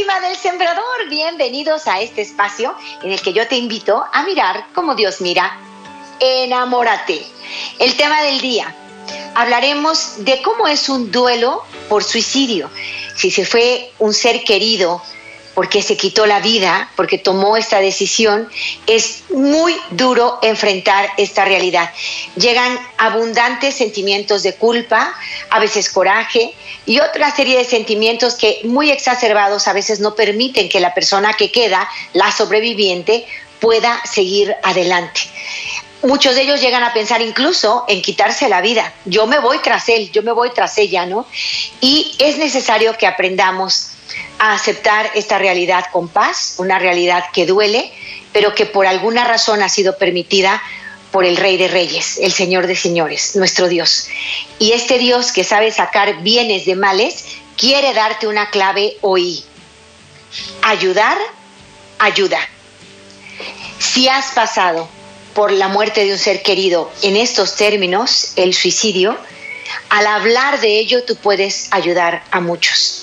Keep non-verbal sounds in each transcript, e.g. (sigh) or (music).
Del Sembrador, bienvenidos a este espacio en el que yo te invito a mirar como Dios mira. Enamórate. El tema del día. Hablaremos de cómo es un duelo por suicidio. Si se fue un ser querido porque se quitó la vida, porque tomó esta decisión, es muy duro enfrentar esta realidad. Llegan abundantes sentimientos de culpa, a veces coraje y otra serie de sentimientos que muy exacerbados a veces no permiten que la persona que queda, la sobreviviente, pueda seguir adelante. Muchos de ellos llegan a pensar incluso en quitarse la vida. Yo me voy tras él, yo me voy tras ella, ¿no? Y es necesario que aprendamos a aceptar esta realidad con paz, una realidad que duele, pero que por alguna razón ha sido permitida por el Rey de Reyes, el Señor de Señores, nuestro Dios. Y este Dios que sabe sacar bienes de males, quiere darte una clave hoy. Ayudar, ayuda. Si has pasado por la muerte de un ser querido en estos términos, el suicidio, al hablar de ello tú puedes ayudar a muchos.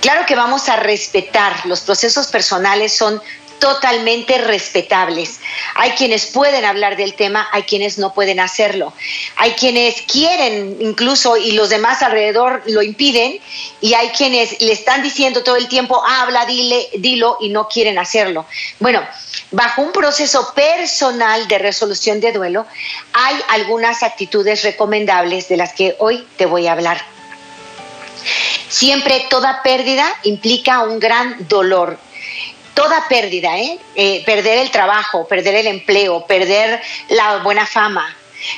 Claro que vamos a respetar, los procesos personales son totalmente respetables. Hay quienes pueden hablar del tema, hay quienes no pueden hacerlo. Hay quienes quieren incluso y los demás alrededor lo impiden y hay quienes le están diciendo todo el tiempo, habla, dile, dilo y no quieren hacerlo. Bueno, bajo un proceso personal de resolución de duelo hay algunas actitudes recomendables de las que hoy te voy a hablar. Siempre toda pérdida implica un gran dolor. Toda pérdida, ¿eh? ¿eh? perder el trabajo, perder el empleo, perder la buena fama,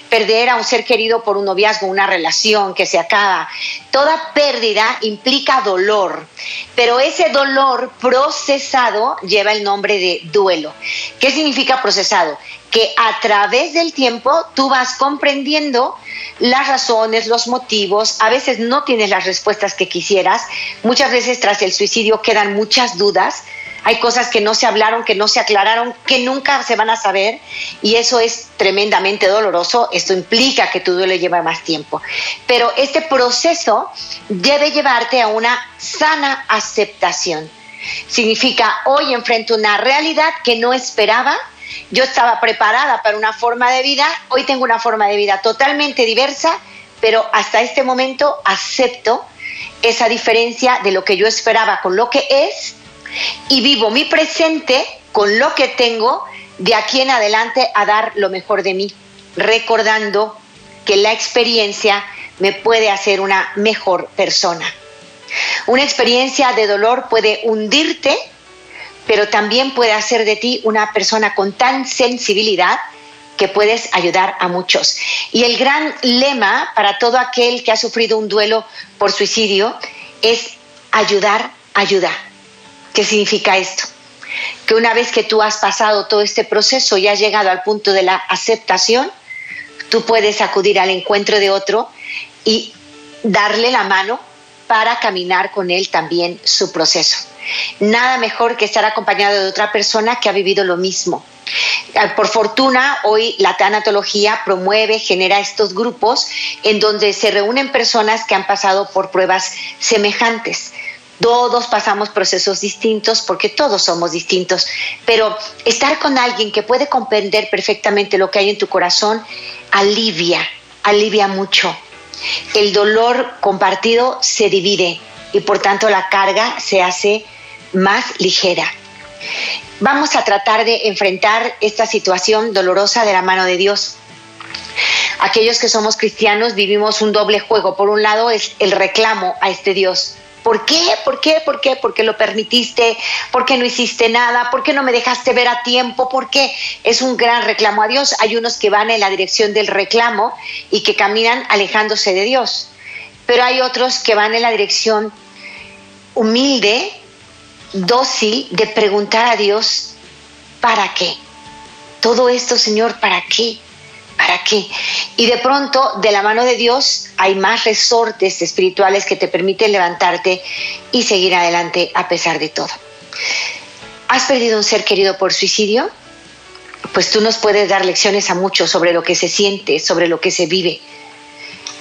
perder a un ser querido por un noviazgo, una relación que se acaba. Toda pérdida implica dolor, pero ese dolor procesado lleva el nombre de duelo. ¿Qué significa procesado? Que a través del tiempo tú vas comprendiendo las razones, los motivos, a veces no tienes las respuestas que quisieras, muchas veces tras el suicidio quedan muchas dudas, hay cosas que no se hablaron, que no se aclararon, que nunca se van a saber y eso es tremendamente doloroso, esto implica que tu duelo lleva más tiempo, pero este proceso debe llevarte a una sana aceptación. Significa hoy enfrento una realidad que no esperaba, yo estaba preparada para una forma de vida, hoy tengo una forma de vida totalmente diversa, pero hasta este momento acepto esa diferencia de lo que yo esperaba con lo que es y vivo mi presente con lo que tengo de aquí en adelante a dar lo mejor de mí, recordando que la experiencia me puede hacer una mejor persona. Una experiencia de dolor puede hundirte pero también puede hacer de ti una persona con tan sensibilidad que puedes ayudar a muchos. Y el gran lema para todo aquel que ha sufrido un duelo por suicidio es ayudar, ayuda. ¿Qué significa esto? Que una vez que tú has pasado todo este proceso y has llegado al punto de la aceptación, tú puedes acudir al encuentro de otro y darle la mano para caminar con él también su proceso. Nada mejor que estar acompañado de otra persona que ha vivido lo mismo. Eh, por fortuna, hoy la tanatología promueve, genera estos grupos en donde se reúnen personas que han pasado por pruebas semejantes. Todos pasamos procesos distintos porque todos somos distintos, pero estar con alguien que puede comprender perfectamente lo que hay en tu corazón alivia, alivia mucho. El dolor compartido se divide y por tanto la carga se hace más ligera. Vamos a tratar de enfrentar esta situación dolorosa de la mano de Dios. Aquellos que somos cristianos vivimos un doble juego. Por un lado es el reclamo a este Dios. ¿Por qué? ¿Por qué? ¿Por qué? ¿Por qué lo permitiste? ¿Por qué no hiciste nada? ¿Por qué no me dejaste ver a tiempo? ¿Por qué? Es un gran reclamo a Dios. Hay unos que van en la dirección del reclamo y que caminan alejándose de Dios pero hay otros que van en la dirección humilde, dócil, de preguntar a Dios, ¿para qué? Todo esto, Señor, ¿para qué? ¿Para qué? Y de pronto, de la mano de Dios, hay más resortes espirituales que te permiten levantarte y seguir adelante a pesar de todo. ¿Has perdido un ser querido por suicidio? Pues tú nos puedes dar lecciones a muchos sobre lo que se siente, sobre lo que se vive.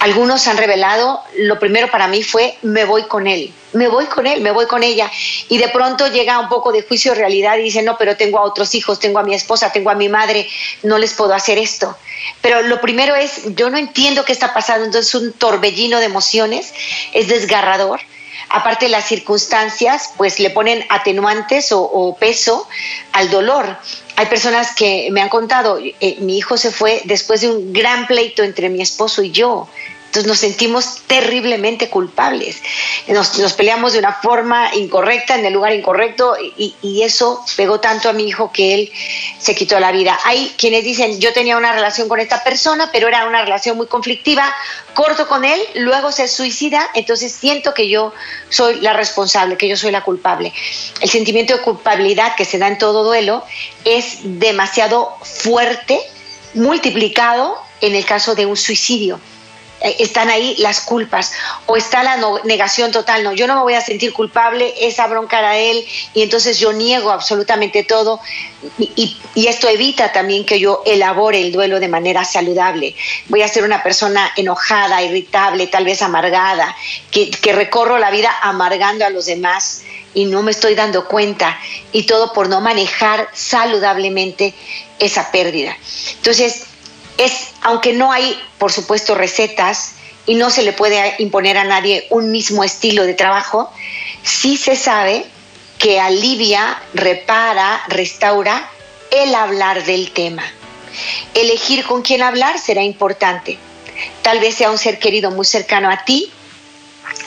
Algunos han revelado, lo primero para mí fue, me voy con él, me voy con él, me voy con ella. Y de pronto llega un poco de juicio de realidad y dice, no, pero tengo a otros hijos, tengo a mi esposa, tengo a mi madre, no les puedo hacer esto. Pero lo primero es, yo no entiendo qué está pasando, entonces un torbellino de emociones, es desgarrador. Aparte las circunstancias, pues le ponen atenuantes o, peso al dolor. Hay personas que me han contado, eh, mi hijo se fue después de un gran pleito entre mi esposo y yo. Entonces nos sentimos terriblemente culpables. Nos, peleamos de una forma incorrecta, en el lugar incorrecto, y, y, eso pegó tanto a mi hijo que él se quitó la vida. Hay quienes dicen, yo tenía una relación con esta persona, pero era una relación muy conflictiva, corto con él, luego se suicida, entonces siento que yo soy la responsable, que yo soy la culpable. El sentimiento de culpabilidad que se da en todo duelo es demasiado fuerte, multiplicado en el caso de un suicidio. Están ahí las culpas o está la negación total, no, yo no me voy a sentir culpable, esa bronca era él y entonces yo niego absolutamente todo y, esto evita también que yo elabore el duelo de manera saludable. Voy a ser una persona enojada, irritable, tal vez amargada, que, que recorro la vida amargando a los demás y no me estoy dando cuenta y todo por no manejar saludablemente esa pérdida. Entonces, es, aunque no hay, por supuesto, recetas y no se le puede imponer a nadie un mismo estilo de trabajo, sí se sabe que alivia, repara, restaura el hablar del tema. Elegir con quién hablar será importante. Tal vez sea un ser querido muy cercano a ti,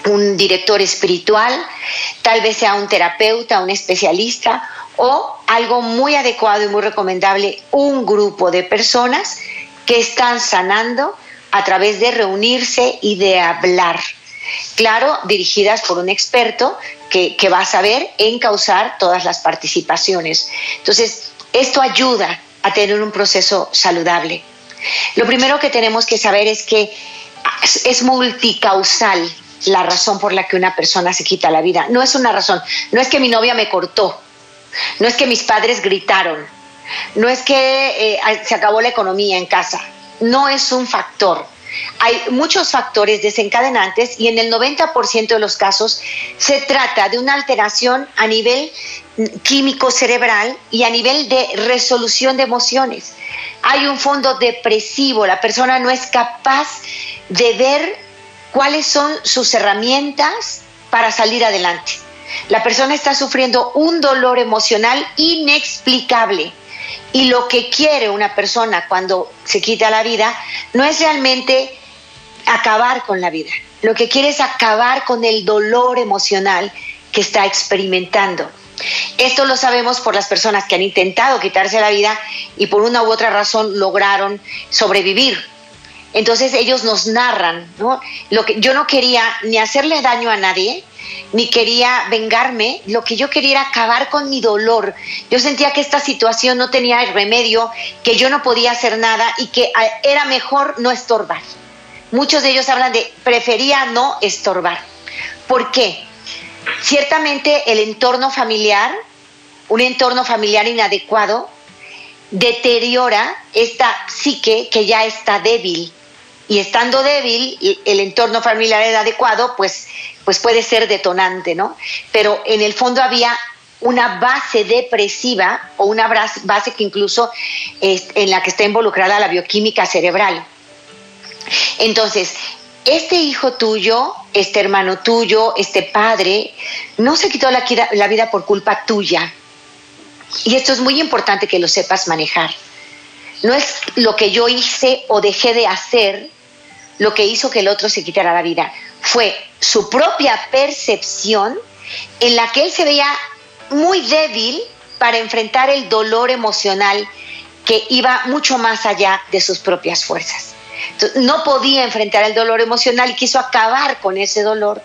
un director espiritual, tal vez sea un terapeuta, un especialista o algo muy adecuado y muy recomendable, un grupo de personas que están sanando a través de reunirse y de hablar. Claro, dirigidas por un experto que, va a saber encauzar todas las participaciones. Entonces, esto ayuda a tener un proceso saludable. Lo primero que tenemos que saber es que es multicausal la razón por la que una persona se quita la vida. No es una razón, no es que mi novia me cortó, no es que mis padres gritaron, no es que eh, se acabó la economía en casa, no es un factor. Hay muchos factores desencadenantes y en el 90% de los casos se trata de una alteración a nivel químico cerebral y a nivel de resolución de emociones. Hay un fondo depresivo, la persona no es capaz de ver cuáles son sus herramientas para salir adelante. La persona está sufriendo un dolor emocional inexplicable y lo que quiere una persona cuando se quita la vida no es realmente acabar con la vida. Lo que quiere es acabar con el dolor emocional que está experimentando. Esto lo sabemos por las personas que han intentado quitarse la vida y por una u otra razón lograron sobrevivir. Entonces ellos nos narran, ¿no? Lo que yo no quería ni hacerle daño a nadie, ni quería vengarme, lo que yo quería era acabar con mi dolor. Yo sentía que esta situación no tenía remedio, que yo no podía hacer nada y que era mejor no estorbar. Muchos de ellos hablan de prefería no estorbar. ¿Por qué? Ciertamente el entorno familiar, un entorno familiar inadecuado, deteriora esta psique que ya está débil. Y estando débil, el entorno familiar inadecuado, pues pues puede ser detonante, ¿no? Pero en el fondo había una base depresiva o una base que incluso es en la que está involucrada la bioquímica cerebral. Entonces, este hijo tuyo, este hermano tuyo, este padre, no se quitó la, la vida por culpa tuya. Y esto es muy importante que lo sepas manejar. No es lo que yo hice o dejé de hacer lo que hizo que el otro se quitara la vida fue su propia percepción en la que él se veía muy débil para enfrentar el dolor emocional que iba mucho más allá de sus propias fuerzas. no podía enfrentar el dolor emocional y quiso acabar con ese dolor.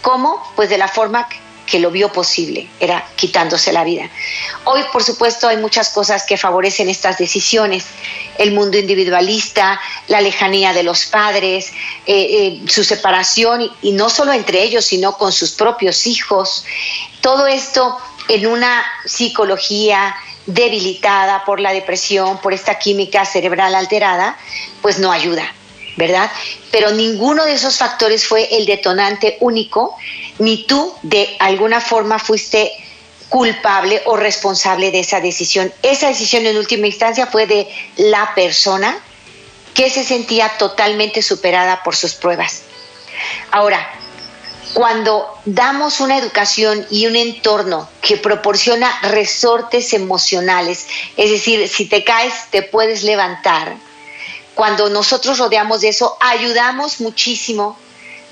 ¿Cómo? Pues de la forma que lo vio posible, era quitándose la vida. Hoy, por supuesto, hay muchas cosas que favorecen estas decisiones. El mundo individualista, la lejanía de los padres, eh, eh, su separación, y no solo entre ellos, sino con sus propios hijos. Todo esto en una psicología debilitada por la depresión, por esta química cerebral alterada, pues no ayuda. ¿Verdad? Pero ninguno de esos factores fue el detonante único, ni tú de alguna forma fuiste culpable o responsable de esa decisión. Esa decisión en última instancia fue de la persona que se sentía totalmente superada por sus pruebas. Ahora, cuando damos una educación y un entorno que proporciona resortes emocionales, es decir, si te caes te puedes levantar, cuando nosotros rodeamos de eso, ayudamos muchísimo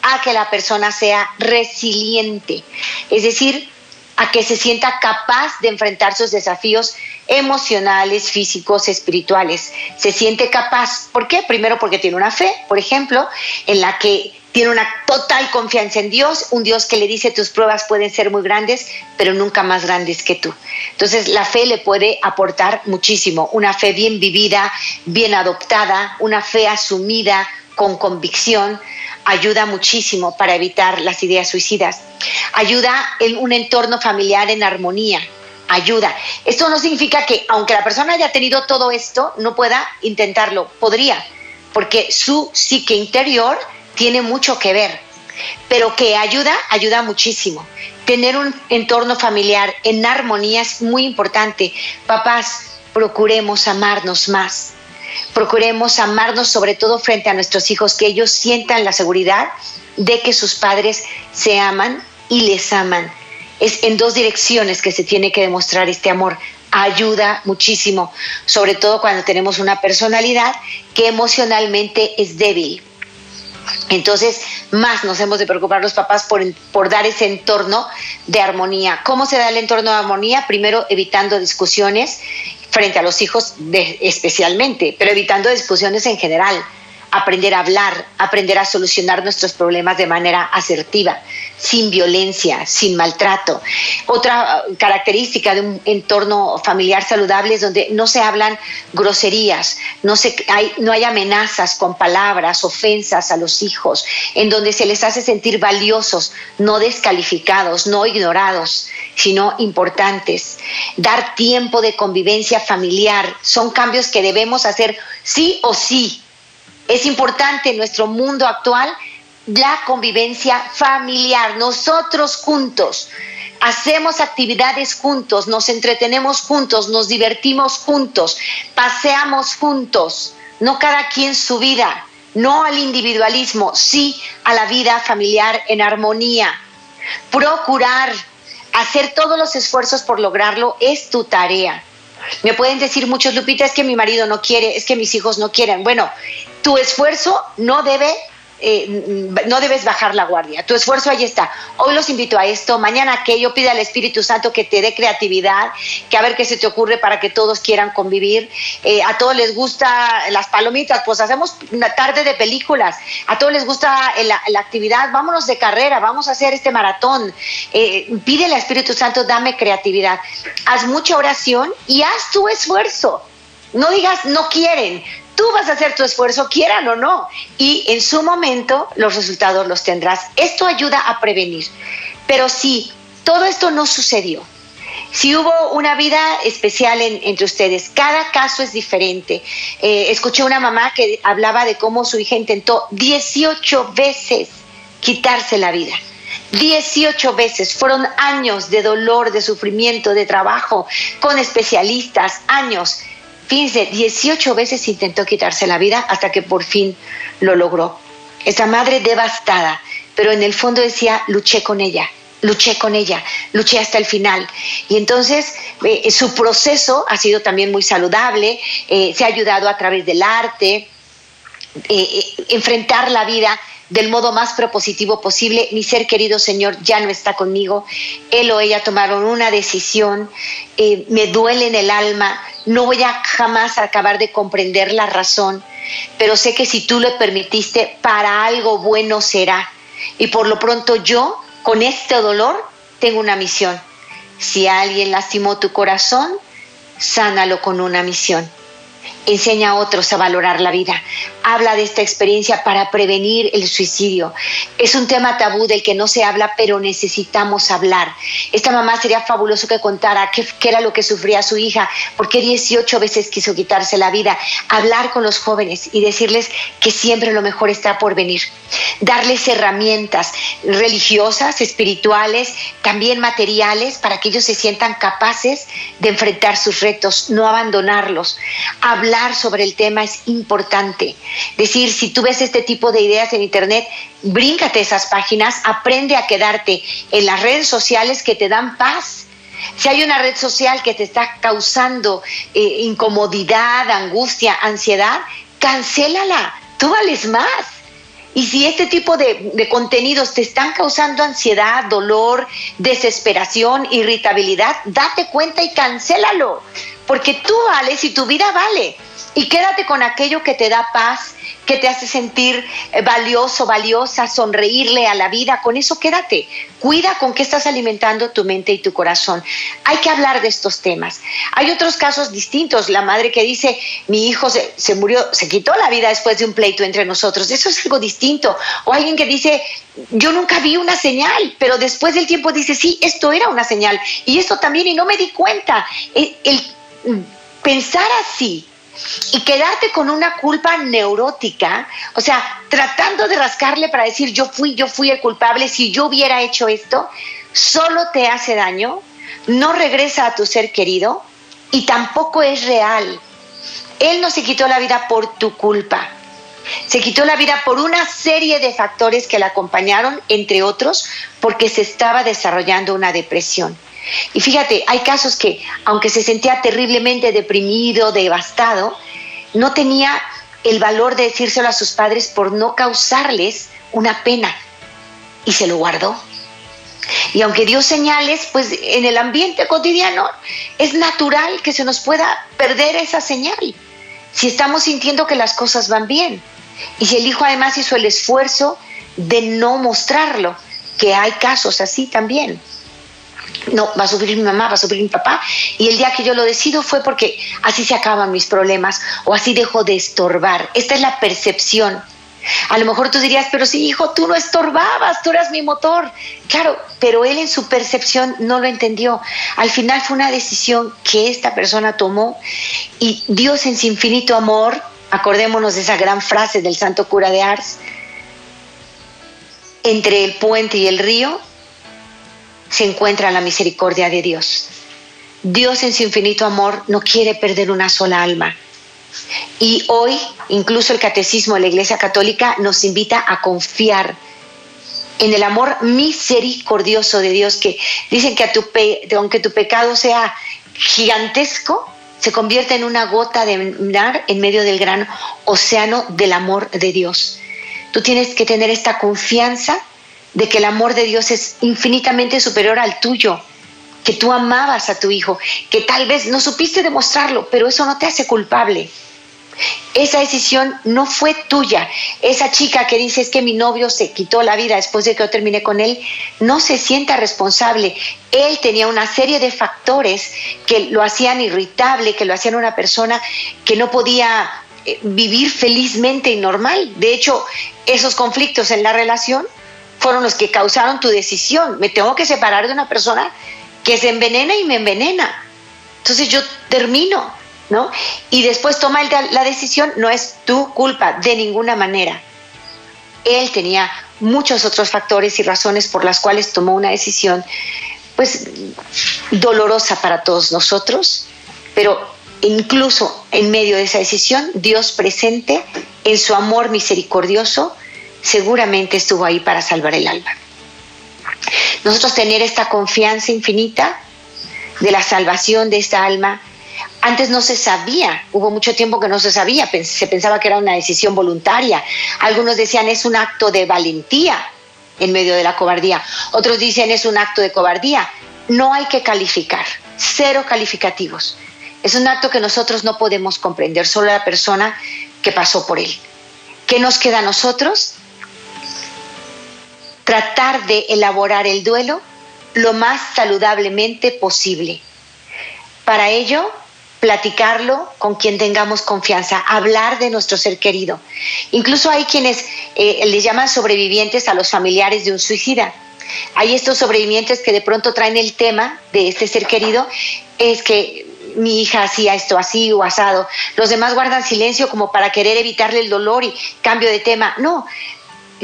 a que la persona sea resiliente, es decir, a que se sienta capaz de enfrentar sus desafíos emocionales, físicos, espirituales. Se siente capaz. ¿Por qué? Primero porque tiene una fe, por ejemplo, en la que tiene una total confianza en Dios, un Dios que le dice tus pruebas pueden ser muy grandes, pero nunca más grandes que tú. Entonces la fe le puede aportar muchísimo, una fe bien vivida, bien adoptada, una fe asumida con convicción, ayuda muchísimo para evitar las ideas suicidas. Ayuda en un entorno familiar en armonía, ayuda. Esto no significa que aunque la persona haya tenido todo esto, no pueda intentarlo, podría, porque su psique interior tiene mucho que ver, pero que ayuda, ayuda muchísimo. Tener un entorno familiar en armonía es muy importante. Papás, procuremos amarnos más. Procuremos amarnos sobre todo frente a nuestros hijos, que ellos sientan la seguridad de que sus padres se aman y les aman. Es en dos direcciones que se tiene que demostrar este amor. Ayuda muchísimo, sobre todo cuando tenemos una personalidad que emocionalmente es débil entonces, más nos hemos de preocupar los papás por, por, dar ese entorno de armonía. ¿Cómo se da el entorno de armonía? Primero, evitando discusiones frente a los hijos especialmente, pero evitando discusiones en general aprender a hablar, aprender a solucionar nuestros problemas de manera asertiva, sin violencia, sin maltrato. Otra uh, característica de un entorno familiar saludable es donde no se hablan groserías, no, hay, no hay amenazas con palabras, ofensas a los hijos, en donde se les hace sentir valiosos, no descalificados, no ignorados, sino importantes. Dar tiempo de convivencia familiar son cambios que debemos hacer sí o sí es importante en nuestro mundo actual la convivencia familiar, nosotros juntos. Hacemos actividades juntos, nos entretenemos juntos, nos divertimos juntos, paseamos juntos, no cada quien su vida, no al individualismo, sí a la vida familiar en armonía. Procurar hacer todos los esfuerzos por lograrlo es tu tarea. Me pueden decir muchos, Lupita, es que mi marido no quiere, es que mis hijos no quieren. Bueno, tu esfuerzo no debe eh, no debes bajar la guardia. Tu esfuerzo ahí está. Hoy los invito a esto, mañana aquello, pide al Espíritu Santo que te dé creatividad, que a ver qué se te ocurre para que todos quieran convivir. Eh, a todos les gusta las palomitas, pues hacemos una tarde de películas. A todos les gusta la, actividad, vámonos de carrera, vamos a hacer este maratón. Eh, pide al Espíritu Santo, dame creatividad. Haz mucha oración y haz tu esfuerzo. No digas no quieren, Tú vas a hacer tu esfuerzo, quieran o no, y en su momento los resultados los tendrás. Esto ayuda a prevenir. Pero si todo esto no sucedió, si hubo una vida especial entre ustedes, cada caso es diferente. Eh, escuché una mamá que hablaba de cómo su hija intentó 18 veces quitarse la vida. 18 veces. Fueron años de dolor, de sufrimiento, de trabajo con especialistas, años. Fíjense, 18 veces intentó quitarse la vida hasta que por fin lo logró. Esa madre devastada, pero en el fondo decía, luché con ella, luché con ella, luché hasta el final. Y entonces eh, su proceso ha sido también muy saludable, eh, se ha ayudado a través del arte, eh, enfrentar la vida del modo más propositivo posible. Mi ser querido Señor ya no está conmigo. Él o ella tomaron una decisión. Eh, me duele en el alma. No voy a jamás acabar de comprender la razón, pero sé que si tú lo permitiste, para algo bueno será. Y por lo pronto yo, con este dolor, tengo una misión. Si alguien lastimó tu corazón, sánalo con una misión enseña a otros a valorar la vida. Habla de esta experiencia para prevenir el suicidio. Es un tema tabú del que no se habla, pero necesitamos hablar. Esta mamá sería fabuloso que contara qué, era lo que sufría su hija, por qué 18 veces quiso quitarse la vida. Hablar con los jóvenes y decirles que siempre lo mejor está por venir. Darles herramientas religiosas, espirituales, también materiales, para que ellos se sientan capaces de enfrentar sus retos, no abandonarlos. Hablar sobre el tema es importante. Decir, si tú ves este tipo de ideas en Internet, bríncate esas páginas, aprende a quedarte en las redes sociales que te dan paz. Si hay una red social que te está causando eh, incomodidad, angustia, ansiedad, cancélala, tú vales más. Y si este tipo de, de, contenidos te están causando ansiedad, dolor, desesperación, irritabilidad, date cuenta y cancélalo porque tú vales y tu vida vale. Y quédate con aquello que te da paz, que te hace sentir eh, valioso, valiosa, sonreírle a la vida. Con eso quédate. Cuida con qué estás alimentando tu mente y tu corazón. Hay que hablar de estos temas. Hay otros casos distintos. La madre que dice, mi hijo se, se murió, se quitó la vida después de un pleito entre nosotros. Eso es algo distinto. O alguien que dice, yo nunca vi una señal, pero después del tiempo dice, sí, esto era una señal. Y esto también, y no me di cuenta. el, el pensar así y quedarte con una culpa neurótica, o sea, tratando de rascarle para decir yo fui, yo fui el culpable, si yo hubiera hecho esto, solo te hace daño, no regresa a tu ser querido y tampoco es real. Él no se quitó la vida por tu culpa. Se quitó la vida por una serie de factores que la acompañaron, entre otros, porque se estaba desarrollando una depresión. Y fíjate, hay casos que, aunque se sentía terriblemente deprimido, devastado, no tenía el valor de decírselo a sus padres por no causarles una pena y se lo guardó. Y aunque dio señales, pues en el ambiente cotidiano es natural que se nos pueda perder esa señal si estamos sintiendo que las cosas van bien. Y si el hijo además hizo el esfuerzo de no mostrarlo, que hay casos así también no, va a sufrir mi mamá, va a sufrir mi papá. Y el día que yo lo decido fue porque así se acaban mis problemas o así dejo de estorbar. Esta es la percepción. A lo mejor tú dirías, pero sí, hijo, tú no estorbabas, tú eras mi motor. Claro, pero él en su percepción no lo entendió. Al final fue una decisión que esta persona tomó y Dios en su infinito amor, acordémonos de esa gran frase del santo cura de Ars, entre el puente y el río se encuentra la misericordia de Dios. Dios en su infinito amor no quiere perder una sola alma. Y hoy, incluso el catecismo de la Iglesia Católica nos invita a confiar en el amor misericordioso de Dios, que dicen que aunque tu pecado sea gigantesco, se convierte en una gota de mar en medio del gran océano del amor de Dios. Tú tienes que tener esta confianza de que el amor de Dios es infinitamente superior al tuyo, que tú amabas a tu hijo, que tal vez no supiste demostrarlo, pero eso no te hace culpable. Esa decisión no fue tuya. Esa chica que dice es que mi novio se quitó la vida después de que yo terminé con él, no se sienta responsable. Él tenía una serie de factores que lo hacían irritable, que lo hacían una persona que no podía eh, vivir felizmente y normal. De hecho, esos conflictos en la relación fueron los que causaron tu decisión. Me tengo que separar de una persona que se envenena y me envenena. Entonces yo termino, ¿no? Y después toma la decisión, no es tu culpa de ninguna manera. Él tenía muchos otros factores y razones por las cuales tomó una decisión, pues, dolorosa para todos nosotros, pero incluso en medio de esa decisión, Dios presente en su amor misericordioso, seguramente estuvo ahí para salvar el alma. Nosotros tener esta confianza infinita de la salvación de esta alma, Antes no se sabía, hubo mucho tiempo que no se sabía, se pensaba que era una decisión voluntaria. Algunos decían es un acto de valentía en medio de la cobardía. Otros dicen es un acto de cobardía. No hay que calificar, cero calificativos. Es un acto que nosotros no podemos comprender, solo la persona que pasó por él. ¿Qué nos queda a nosotros? Tratar de elaborar el duelo lo más saludablemente posible. Para ello, platicarlo con quien tengamos confianza, hablar de nuestro ser querido. Incluso hay quienes eh, le llaman sobrevivientes a los familiares de un suicida. Hay estos sobrevivientes que de pronto traen el tema de este ser querido, es que mi hija hacía esto así o asado. Los demás guardan silencio como para querer evitarle el dolor y cambio de tema. No,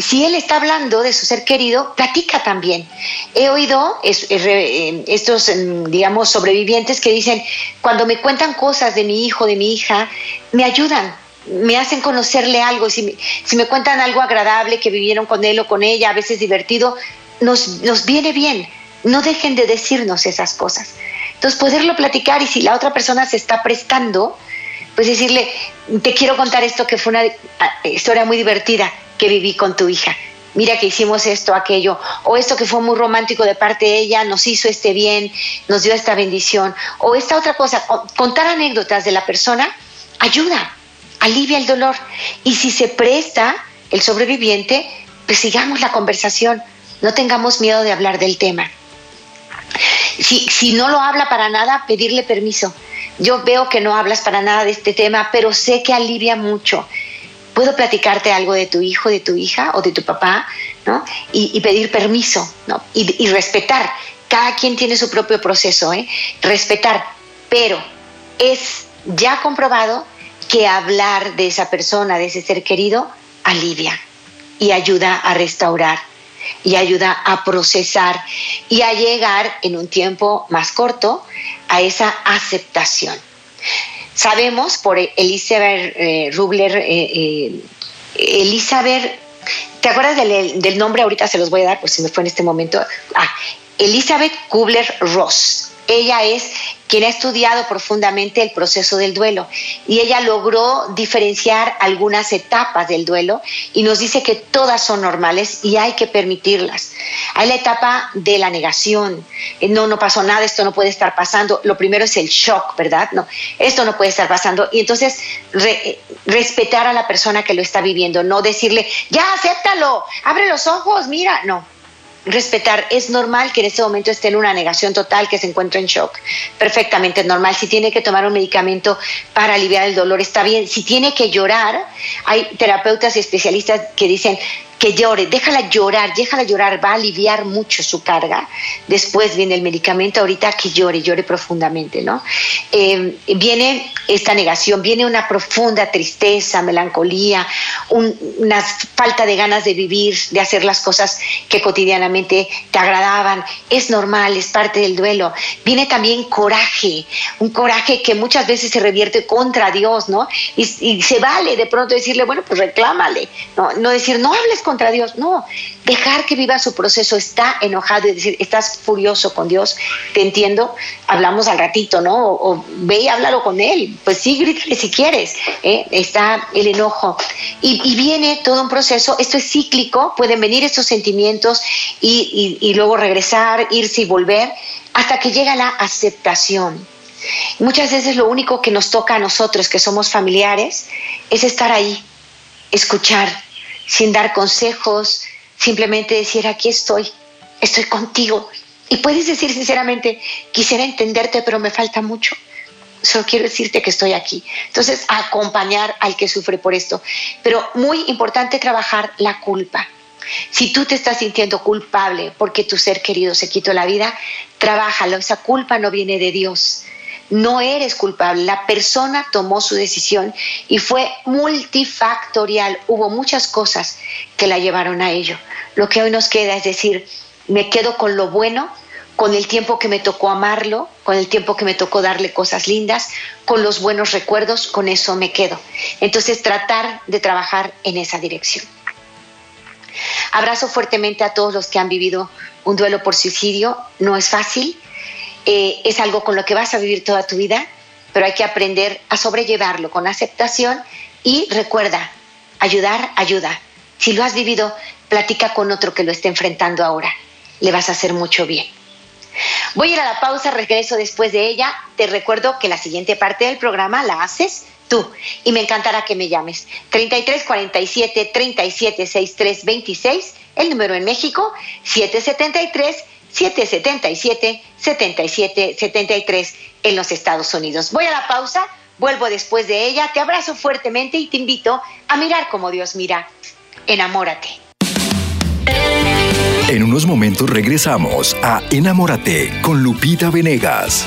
si él está hablando de su ser querido, platica también. He oído eh, estos, mm, digamos, sobrevivientes que dicen, cuando me cuentan cosas de mi hijo, de mi hija, me ayudan, me hacen conocerle algo. Si, si me cuentan algo agradable que vivieron con él o con ella, a veces divertido, nos, nos viene bien. No dejen de decirnos esas cosas. Entonces, poderlo platicar y si la otra persona se está prestando, pues decirle, te quiero contar esto que fue una ah, historia muy divertida que viví con tu hija. Mira que hicimos esto, aquello, o esto que fue muy romántico de parte de ella, nos hizo este bien, nos dio esta bendición, o esta otra cosa. Contar anécdotas de la persona ayuda, alivia el dolor. Y si se presta el sobreviviente, pues sigamos la conversación, no tengamos miedo de hablar del tema. Si, si no lo habla para nada, pedirle permiso. Yo veo que no hablas para nada de este tema, pero sé que alivia mucho puedo platicarte algo de tu hijo, de tu hija o de tu papá, ¿no? Y, pedir permiso, ¿no? Y, respetar. Cada quien tiene su propio proceso, ¿eh? Respetar. Pero es ya comprobado que hablar de esa persona, de ese ser querido, alivia y ayuda a restaurar y ayuda a procesar y a llegar en un tiempo más corto a esa aceptación. Sabemos por Elizabeth eh, Rubler, eh, eh, Elizabeth, ¿te acuerdas del, nombre? Ahorita se los voy a dar, pues si me fue en este momento. Ah, Elizabeth Kubler-Ross. Ella es quien ha estudiado profundamente el proceso del duelo y ella logró diferenciar algunas etapas del duelo y nos dice que todas son normales y hay que permitirlas. Hay la etapa de la negación, eh, no, no pasó nada, esto no puede estar pasando. Lo primero es el shock, ¿verdad? No, esto no puede estar pasando. Y entonces respetar a la persona que lo está viviendo, no decirle, ya, acéptalo, abre los ojos, mira, no respetar. Es normal que en este momento esté en una negación total, que se encuentre en shock. Perfectamente normal. Si tiene que tomar un medicamento para aliviar el dolor, está bien. Si tiene que llorar, hay terapeutas y especialistas que dicen, que llore, déjala llorar, déjala llorar, va a aliviar mucho su carga. Después viene el medicamento, ahorita que llore, llore profundamente, ¿no? Eh, viene esta negación, viene una profunda tristeza, melancolía, una falta de ganas de vivir, de hacer las cosas que cotidianamente te agradaban. Es normal, es parte del duelo. Viene también coraje, un coraje que muchas veces se revierte contra Dios, ¿no? Y, y se vale de pronto decirle, bueno, pues reclámale, no, no decir, no hables contra Dios, no, dejar que viva su proceso, está enojado y decir, estás furioso con Dios, te entiendo, hablamos al ratito, ¿no? O, ve y háblalo con Él, pues sí, grítale si quieres, ¿eh? está el enojo. Y, viene todo un proceso, esto es cíclico, pueden venir estos sentimientos y, y luego regresar, irse y volver, hasta que llega la aceptación. Muchas veces lo único que nos toca a nosotros, que somos familiares, es estar ahí, escuchar, sin dar consejos, simplemente decir, aquí estoy, estoy contigo. Y puedes decir sinceramente, quisiera entenderte, pero me falta mucho. Solo quiero decirte que estoy aquí. Entonces, acompañar al que sufre por esto. Pero muy importante trabajar la culpa. Si tú te estás sintiendo culpable porque tu ser querido se quitó la vida, trabájalo. Esa culpa no viene de Dios no eres culpable, la persona tomó su decisión y fue multifactorial, hubo muchas cosas que la llevaron a ello. Lo que hoy nos queda es decir, me quedo con lo bueno, con el tiempo que me tocó amarlo, con el tiempo que me tocó darle cosas lindas, con los buenos recuerdos, con eso me quedo. Entonces tratar de trabajar en esa dirección. Abrazo fuertemente a todos los que han vivido un duelo por suicidio. No es fácil, eh, es algo con lo que vas a vivir toda tu vida, pero hay que aprender a sobrellevarlo con aceptación y recuerda, ayudar ayuda. Si lo has vivido, platica con otro que lo esté enfrentando ahora. Le vas a hacer mucho bien. Voy a ir a la pausa, regreso después de ella. Te recuerdo que la siguiente parte del programa la haces tú y me encantará que me llames. 33 47 37 63 26, el número en México 773 777 77 73 en los Estados Unidos. Voy a la pausa, vuelvo después de ella, te abrazo fuertemente y te invito a mirar como Dios mira. Enamórate. En unos momentos regresamos a Enamórate con Lupita Venegas.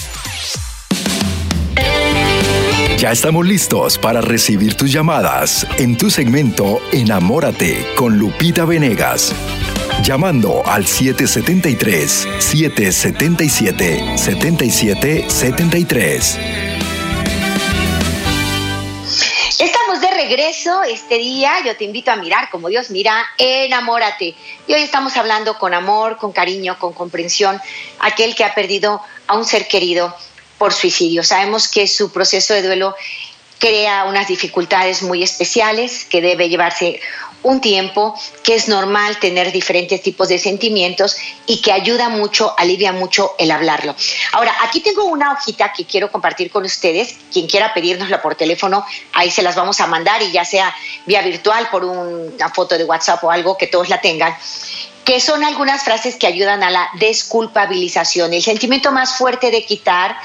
Ya estamos listos para recibir tus llamadas en tu segmento Enamórate con Lupita Venegas. Llamando al 773-777-7773. Estamos de regreso este día. Yo te invito a mirar como Dios mira, enamórate. Y hoy estamos hablando con amor, con cariño, con comprensión, aquel que ha perdido a un ser querido por suicidio. Sabemos que su proceso de duelo crea unas dificultades muy especiales, que debe llevarse un tiempo, que es normal tener diferentes tipos de sentimientos y que ayuda mucho, alivia mucho el hablarlo. Ahora, aquí tengo una hojita que quiero compartir con ustedes. Quien quiera pedírnosla por teléfono, ahí se las vamos a mandar y ya sea vía virtual, por una foto de WhatsApp o algo que todos la tengan que son algunas frases que ayudan a la desculpabilización. El sentimiento más fuerte de quitar,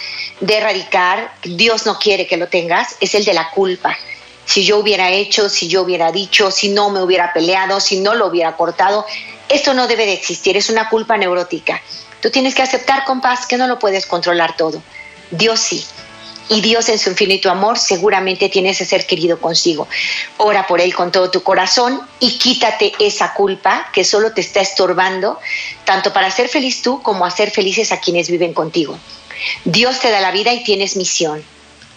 de erradicar, Dios no quiere que lo tengas, es el de la culpa. Si yo hubiera hecho, si yo hubiera dicho, si no me hubiera peleado, si no lo hubiera cortado, esto no debe de existir, es una culpa neurótica. Tú tienes que aceptar con paz que no lo puedes controlar todo. Dios sí y Dios en su infinito amor seguramente tiene ese ser querido consigo. Ora por él con todo tu corazón y quítate esa culpa que solo te está estorbando, tanto para ser feliz tú como hacer felices a quienes viven contigo. Dios te da la vida y tienes misión.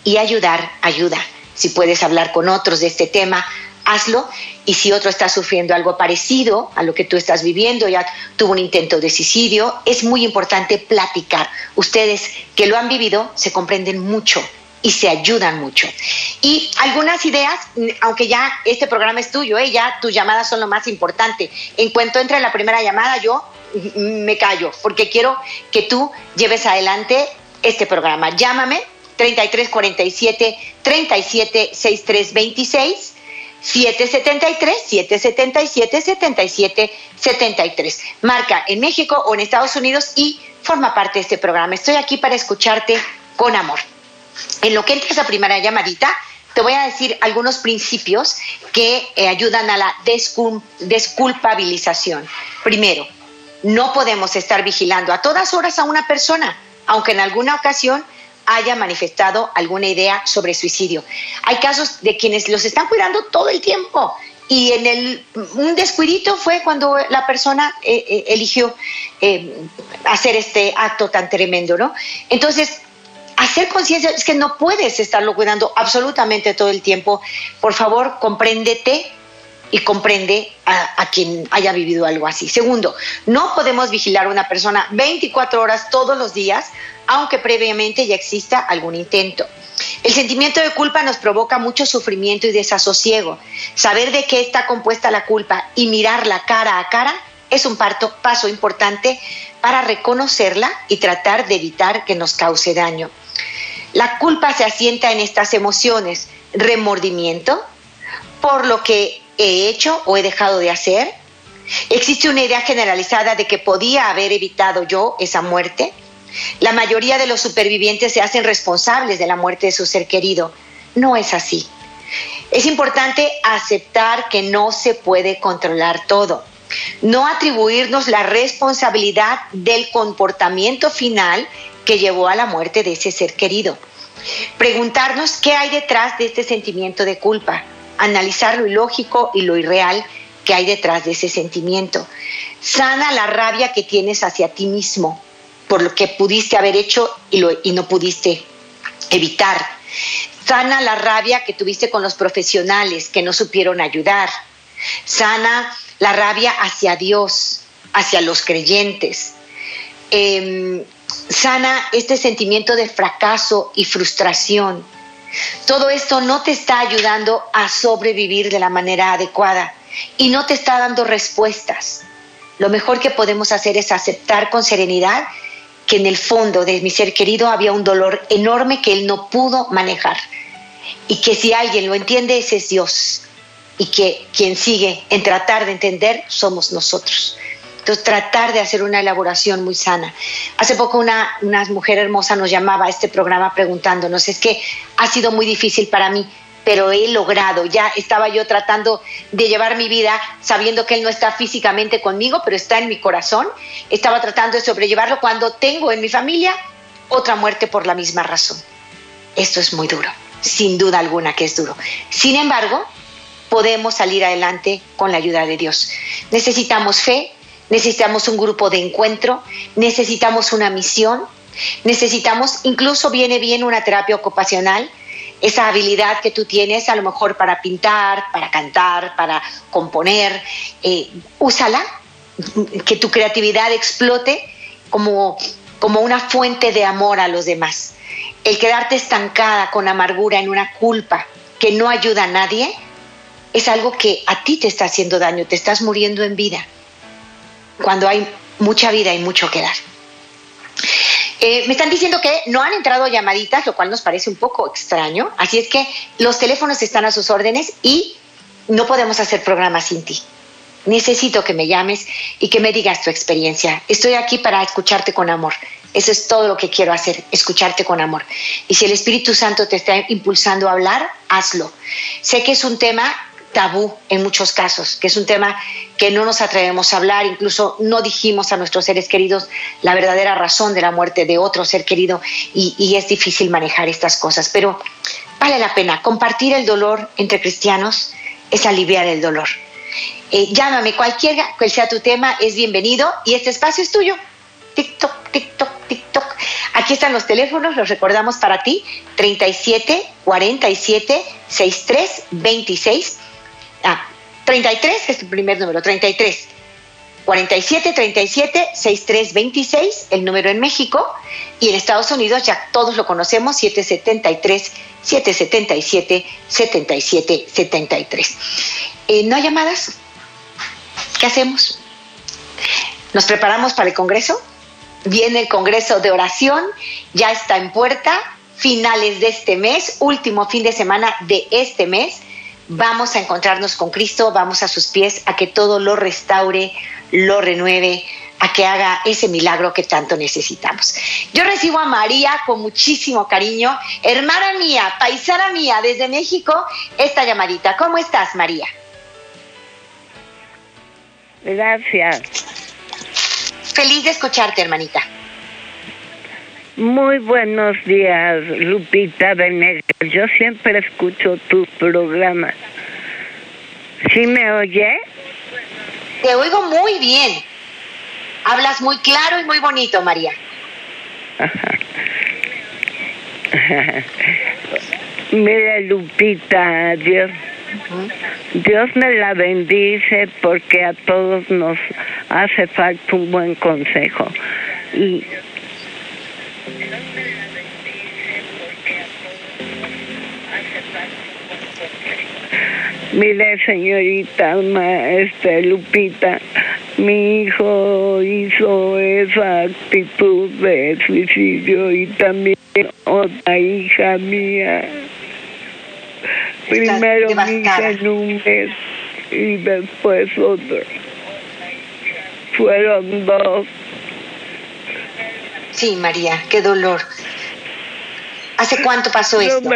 Y ayudar, ayuda. Si puedes hablar con otros de este tema, hazlo. Y si otro está sufriendo algo parecido a lo que tú estás viviendo, ya tuvo un intento de suicidio, es muy importante platicar. Ustedes que lo han vivido se comprenden mucho y se ayudan mucho. Y algunas ideas, aunque ya este programa es tuyo, ¿eh? ya tus llamadas son lo más importante. En cuanto entre la primera llamada, yo me callo, porque quiero que tú lleves adelante este programa. Llámame 3347 37 26 773 777 77 73. Marca en México o en Estados Unidos y forma parte de este programa. Estoy aquí para escucharte con amor. En lo que entra esa primera llamadita, te voy a decir algunos principios que eh, ayudan a la desculpabilización. Primero, no podemos estar vigilando a todas horas a una persona, aunque en alguna ocasión haya manifestado alguna idea sobre suicidio. Hay casos de quienes los están cuidando todo el tiempo y en el un descuidito fue cuando la persona eh, eh, eligió eh, hacer este acto tan tremendo, ¿no? Entonces, hacer conciencia es que no puedes estarlo cuidando absolutamente todo el tiempo. Por favor, compréndete y comprende a, quien haya vivido algo así. Segundo, no podemos vigilar a una persona 24 horas todos los días aunque previamente ya exista algún intento. El sentimiento de culpa nos provoca mucho sufrimiento y desasosiego. Saber de qué está compuesta la culpa y mirarla cara a cara es un paso importante para reconocerla y tratar de evitar que nos cause daño. La culpa se asienta en estas emociones, remordimiento por lo que he hecho o he dejado de hacer. Existe una idea generalizada de que podía haber evitado yo esa muerte. La mayoría de los supervivientes se hacen responsables de la muerte de su ser querido. No es así. Es importante aceptar que no se puede controlar todo. No atribuirnos la responsabilidad del comportamiento final que llevó a la muerte de ese ser querido. Preguntarnos qué hay detrás de este sentimiento de culpa, analizar lo ilógico y lo irreal que hay detrás de ese sentimiento. Sana la rabia que tienes hacia ti mismo por lo que pudiste haber hecho y, lo, no pudiste evitar. Sana la rabia que tuviste con los profesionales que no supieron ayudar. Sana la rabia hacia Dios, hacia los creyentes. Em, sana este sentimiento de fracaso y frustración. Todo esto no te está ayudando a sobrevivir de la manera adecuada y no te está dando respuestas. Lo mejor que podemos hacer es aceptar con serenidad que en el fondo de mi ser querido había un dolor enorme que él no pudo manejar y que si alguien lo entiende ese es Dios y que quien sigue en tratar de entender somos nosotros. Entonces, tratar de hacer una elaboración muy sana. Hace poco una, una mujer hermosa nos llamaba a este programa preguntándonos, es que ha sido muy difícil para mí, pero he logrado, ya estaba yo tratando de llevar mi vida sabiendo que Él no está físicamente conmigo, pero está en mi corazón, estaba tratando de sobrellevarlo cuando tengo en mi familia otra muerte por la misma razón. Esto es muy duro, sin duda alguna que es duro. Sin embargo, podemos salir adelante con la ayuda de Dios. Necesitamos fe, necesitamos un grupo de encuentro, necesitamos una misión, necesitamos, incluso viene bien una terapia ocupacional, esa habilidad que tú tienes a lo mejor para pintar, para cantar, para componer, eh, úsala, que tu creatividad explote como, como una fuente de amor a los demás. El quedarte estancada con amargura en una culpa que no ayuda a nadie es algo que a ti te está haciendo daño, te estás muriendo en vida cuando hay mucha vida y mucho que dar. Eh, me están diciendo que no han entrado llamaditas, lo cual nos parece un poco extraño. Así es que los teléfonos están a sus órdenes y no podemos hacer programas sin ti. Necesito que me llames y que me digas tu experiencia. Estoy aquí para escucharte con amor. Eso es todo lo que quiero hacer, escucharte con amor. Y si el Espíritu Santo te está impulsando a hablar, hazlo. Sé que es un tema tabú en muchos casos, que es un tema que no nos atrevemos a hablar, incluso no dijimos a nuestros seres queridos la verdadera razón de la muerte de otro ser querido y, es difícil manejar estas cosas, pero vale la pena compartir el dolor entre cristianos es aliviar el dolor. Eh, llámame, cualquiera que sea tu tema, es bienvenido y este espacio es tuyo. TikTok, TikTok, TikTok. Aquí están los teléfonos, los recordamos para ti, 37 47 63 26 Ah, 33 es tu primer número, 33. 47 37 63 26, el número en México. Y en Estados Unidos ya todos lo conocemos, 773 777 77 73. ¿No hay llamadas? ¿Qué hacemos? ¿Nos preparamos para el Congreso? Viene el Congreso de Oración, ya está en puerta, finales de este mes, último fin de semana de este mes vamos a encontrarnos con Cristo, vamos a sus pies a que todo lo restaure, lo renueve, a que haga ese milagro que tanto necesitamos. Yo recibo a María con muchísimo cariño, hermana mía, paisana mía, desde México, esta llamadita. ¿Cómo estás, María? Gracias. Feliz de escucharte, hermanita. Muy buenos días, Lupita Venegas. Yo siempre escucho tus programas. ¿Sí me oye? Te oigo muy bien. Hablas muy claro y muy bonito, María. (laughs) Mire, Lupita, Dios, Dios me la bendice porque a todos nos hace falta un buen consejo. Y Mire, señorita este, Lupita, mi hijo hizo esa actitud de suicidio y también otra hija mía. Primero mi hija en un mes y después otro. Fueron dos. Sí, María, qué dolor. ¿Hace cuánto pasó esto?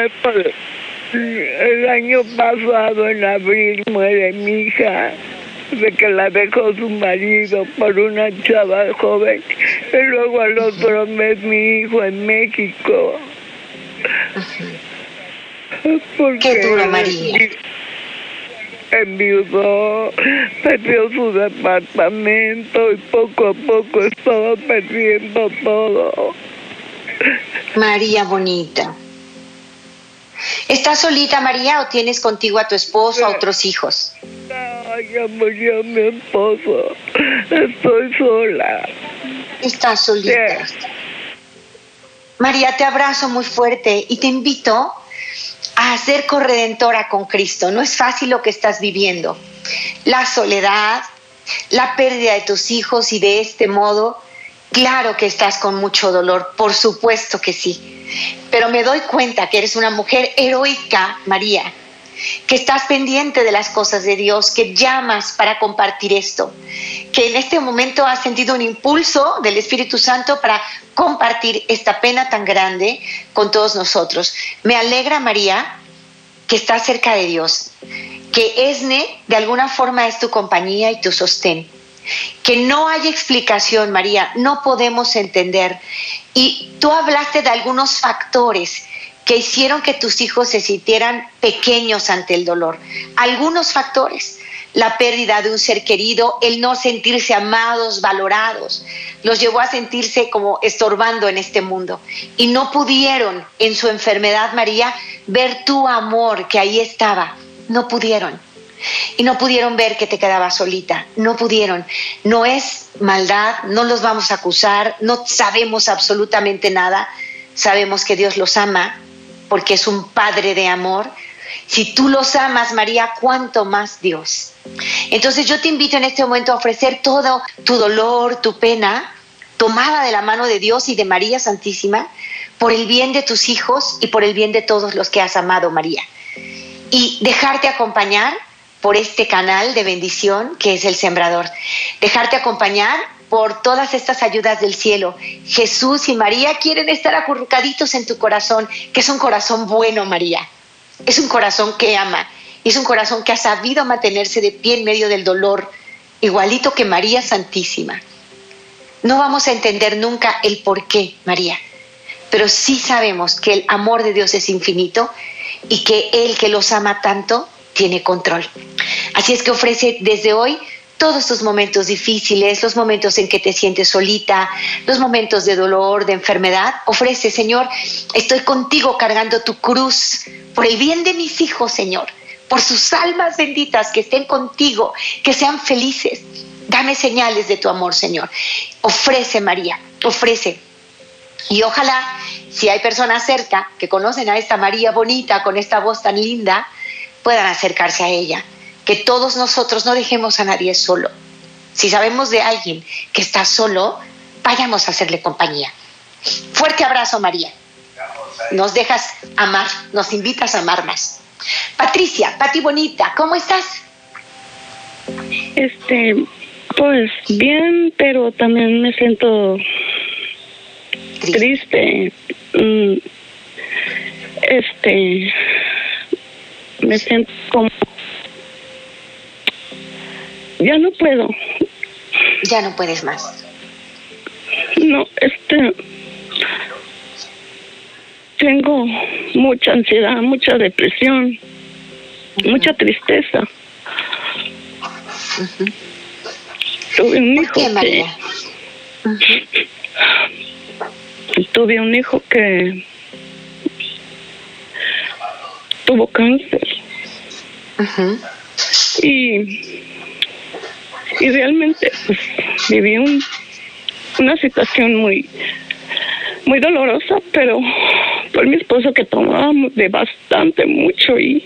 El año pasado, en abril, muere mi hija. de que la dejó su marido por una chava joven y luego al otro mes mi hijo en México. Qué duro, María. Enviudó, perdió su departamento y poco a poco estaba perdiendo todo. María bonita. ¿Estás solita, María, o tienes contigo a tu esposo, a otros hijos? Ay, ya murió mi esposo. Estoy sola. Estás solita. María, te abrazo muy fuerte y te invito a ser corredentora con Cristo. No es fácil lo que estás viviendo. La soledad, la pérdida de tus hijos y de este modo, claro que estás con mucho dolor, por supuesto que sí. Pero me doy cuenta que eres una mujer heroica, María, que estás pendiente de las cosas de Dios, que llamas para compartir esto, que en este momento has sentido un impulso del Espíritu Santo para compartir esta pena tan grande con todos nosotros. Me alegra, María, que estás cerca de Dios, que Esne de alguna forma es tu compañía y tu sostén, que no hay explicación, María, no podemos entender. Y tú hablaste de algunos factores que hicieron que tus hijos se sintieran pequeños ante el dolor. Algunos factores, la pérdida de un ser querido, el no sentirse amados, valorados, los llevó a sentirse como estorbando en este mundo. Y no pudieron en su enfermedad, María, ver tu amor que ahí estaba. No pudieron. Y no pudieron ver que te quedabas solita. No pudieron. No es maldad, no los vamos a acusar, no sabemos absolutamente nada. Sabemos que Dios los ama, porque es un Padre de amor. Si tú los amas, María, ¿cuánto más Dios? Entonces yo te invito en este momento a ofrecer todo tu dolor, tu pena, tomada de la mano de Dios y de María Santísima, por el bien de tus hijos y por el bien de todos los que has amado, María. Y dejarte acompañar por este canal de bendición que es el Sembrador. Dejarte acompañar por todas estas ayudas del cielo. Jesús y María quieren estar acurrucaditos en tu corazón, que es un corazón bueno, María. Es un corazón que ama. Es un corazón que ha sabido mantenerse de pie en medio del dolor, igualito que María Santísima. No vamos a entender nunca el por qué, María, pero sí sabemos que el amor de Dios es infinito y que Él que los ama tanto tiene control. Así es que ofrece desde hoy todos tus momentos difíciles, los momentos en que te sientes solita, los momentos de dolor, de enfermedad, ofrece, Señor, estoy contigo cargando tu cruz por el bien de mis hijos, Señor, por sus almas benditas que estén contigo, que sean felices. Dame señales de tu amor, Señor. Ofrece, María, ofrece. Y ojalá, si hay personas cerca que conocen a esta María bonita, con esta voz tan linda, puedan acercarse a ella que todos nosotros no dejemos a nadie solo. Si sabemos de alguien que está solo, vayamos a hacerle compañía. Fuerte abrazo, María. Nos dejas amar, nos invitas a amar más. Patricia, Pati Bonita, ¿cómo estás? Este, pues bien, pero también me siento triste. Mm, este, me siento como ya no puedo. Ya no puedes más. No, este. Tengo mucha ansiedad, mucha depresión, mucha tristeza. Tuve un hijo que. Tuve un hijo que tuvo cáncer. Y y realmente pues, viví una situación muy muy dolorosa, pero por mi esposo que tomábamos de bastante mucho y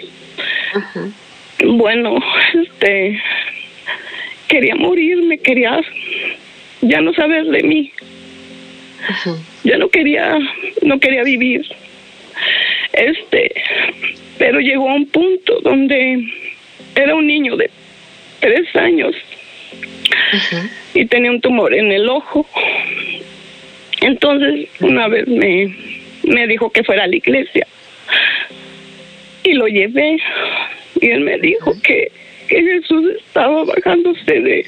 bueno, este quería morirme, quería ya no saber de mí. Ya no quería no quería vivir. Este, pero llegó a un punto donde era un niño de tres años y tenía un tumor en el ojo. Entonces una vez me, me dijo que fuera a la iglesia y lo llevé. Y él me dijo que, que Jesús estaba bajándose de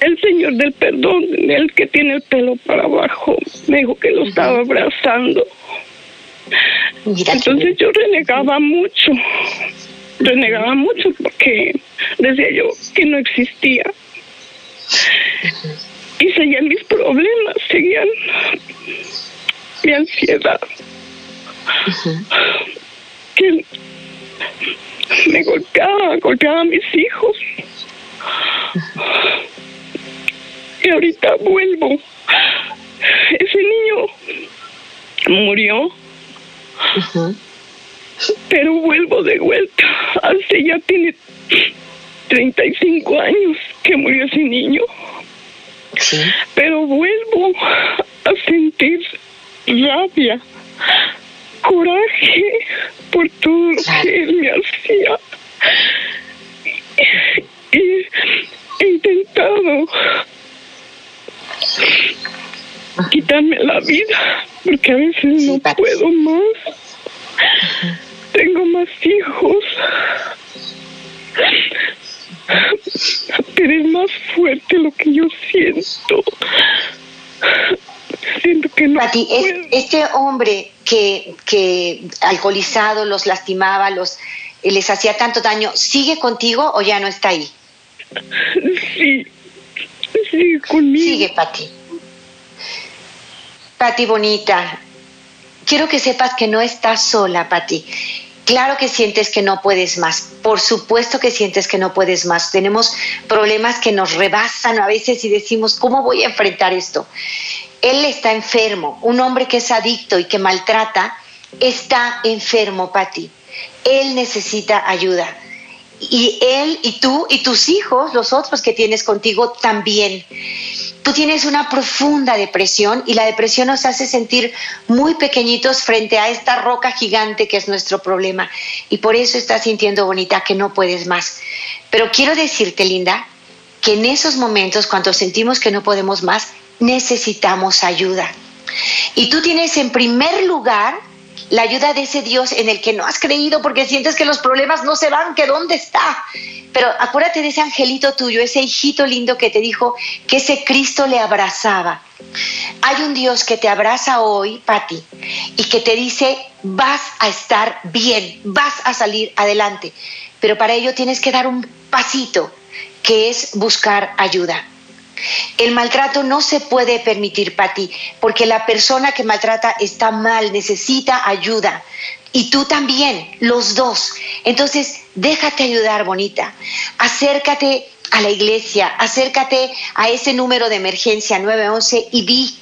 el Señor del perdón, el que tiene el pelo para abajo, me dijo que lo estaba abrazando. Entonces yo renegaba mucho, renegaba mucho porque decía yo que no existía. Y seguían mis problemas, seguían mi ansiedad. Que me golpeaba, golpeaba a mis hijos. Y ahorita vuelvo. Ese niño murió. Pero vuelvo de vuelta. Hace ya tiene 35 años que murió ese niño. Pero vuelvo a sentir rabia, coraje por todo lo que él me hacía. Y he intentado quitarme la vida porque a veces no puedo más. Tengo más hijos. Pero es más fuerte lo que yo siento. Siento que no. Pati, este hombre que, que alcoholizado los lastimaba, los les hacía tanto daño, ¿sigue contigo o ya no está ahí? Sí, sigue conmigo. Sigue, Pati. Pati bonita, quiero que sepas que no estás sola, Pati. Claro que sientes que no puedes más, por supuesto que sientes que no puedes más. Tenemos problemas que nos rebasan a veces y decimos, ¿cómo voy a enfrentar esto? Él está enfermo, un hombre que es adicto y que maltrata, está enfermo, Pati. Él necesita ayuda. Y él y tú y tus hijos, los otros que tienes contigo, también tú tienes una profunda depresión y la depresión nos hace sentir muy pequeñitos frente a esta roca gigante que es nuestro problema. Y por eso estás sintiendo bonita que no puedes más. Pero quiero decirte, Linda, que en esos momentos, cuando sentimos que no podemos más, necesitamos ayuda. Y tú tienes en primer lugar la ayuda de ese Dios en el que no has creído porque sientes que los problemas no se van, que dónde está. Pero acuérdate de ese angelito tuyo, ese hijito lindo que te dijo que ese Cristo le abrazaba. Hay un Dios que te abraza hoy, Pati, y que te dice, vas a estar bien, vas a salir adelante. Pero para ello tienes que dar un pasito, que es buscar ayuda. El maltrato no se puede permitir, Pati, porque la persona que maltrata está mal, necesita ayuda. Y tú también, los dos. Entonces, déjate ayudar, bonita. Acércate a la iglesia, acércate a ese número de emergencia 911 y vi,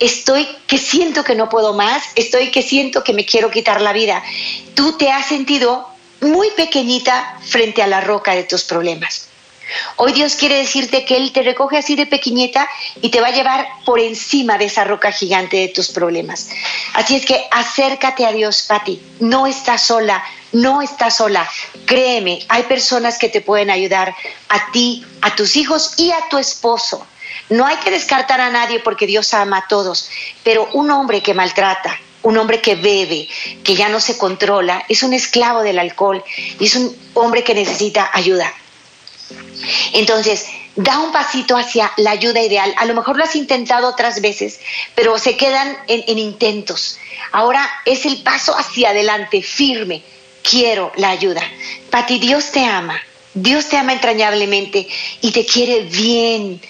estoy que siento que no puedo más, estoy que siento que me quiero quitar la vida. Tú te has sentido muy pequeñita frente a la roca de tus problemas. Hoy Dios quiere decirte que Él te recoge así de pequeñita y te va a llevar por encima de esa roca gigante de tus problemas. Así es que acércate a Dios, Pati. No estás sola, no estás sola. Créeme, hay personas que te pueden ayudar a ti, a tus hijos y a tu esposo. No hay que descartar a nadie porque Dios ama a todos, pero un hombre que maltrata, un hombre que bebe, que ya no se controla, es un esclavo del alcohol y es un hombre que necesita ayuda. Entonces, da un pasito hacia la ayuda ideal. A lo mejor lo has intentado otras veces, pero se quedan en, intentos. Ahora es el paso hacia adelante, firme. Quiero la ayuda. Pati, Dios te ama. Dios te ama entrañablemente y te quiere bien.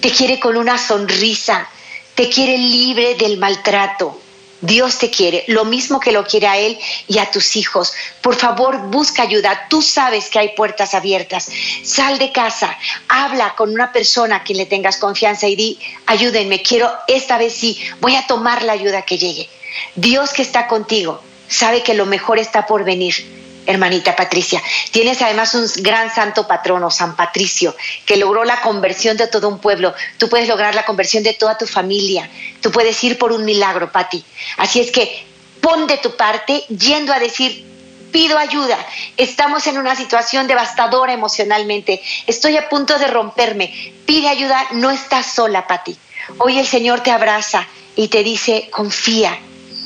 Te quiere con una sonrisa. Te quiere libre del maltrato. Dios te quiere, lo mismo que lo quiere a Él y a tus hijos. Por favor, busca ayuda. Tú sabes que hay puertas abiertas. Sal de casa, habla con una persona a quien le tengas confianza y di, ayúdenme, quiero esta vez sí, voy a tomar la ayuda que llegue. Dios que está contigo sabe que lo mejor está por venir hermanita Patricia. Tienes además un gran santo patrono, San Patricio, que logró la conversión de todo un pueblo. Tú puedes lograr la conversión de toda tu familia. Tú puedes ir por un milagro, Pati. Así es que pon de tu parte yendo a decir, pido ayuda. Estamos en una situación devastadora emocionalmente. Estoy a punto de romperme. Pide ayuda, no estás sola, Pati. Hoy el Señor te abraza y te dice, confía,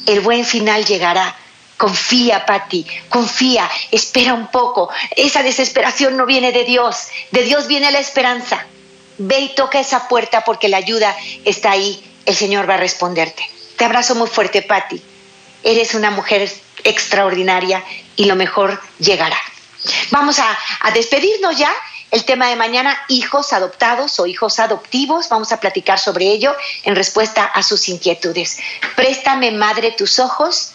el buen final llegará Confía, Patti, confía, espera un poco. Esa desesperación no viene de Dios, de Dios viene la esperanza. Ve y toca esa puerta porque la ayuda está ahí, el Señor va a responderte. Te abrazo muy fuerte, Patti. Eres una mujer extraordinaria y lo mejor llegará. Vamos a, a despedirnos ya. El tema de mañana, hijos adoptados o hijos adoptivos, vamos a platicar sobre ello en respuesta a sus inquietudes. Préstame, madre, tus ojos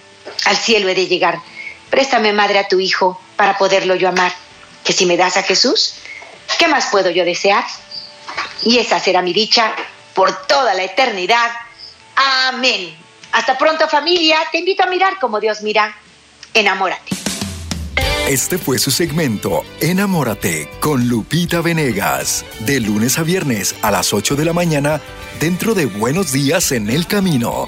al cielo he de llegar. Préstame, Madre, a tu Hijo para poderlo yo amar, que si me das a Jesús, ¿qué más puedo yo desear? Y esa será mi dicha por toda la eternidad. Amén. Hasta pronto familia, te invito a mirar como Dios mira. Enamórate. Este fue su segmento Enamórate con Lupita Venegas, de lunes a viernes a las 8 de la mañana dentro de Buenos Días en el Camino.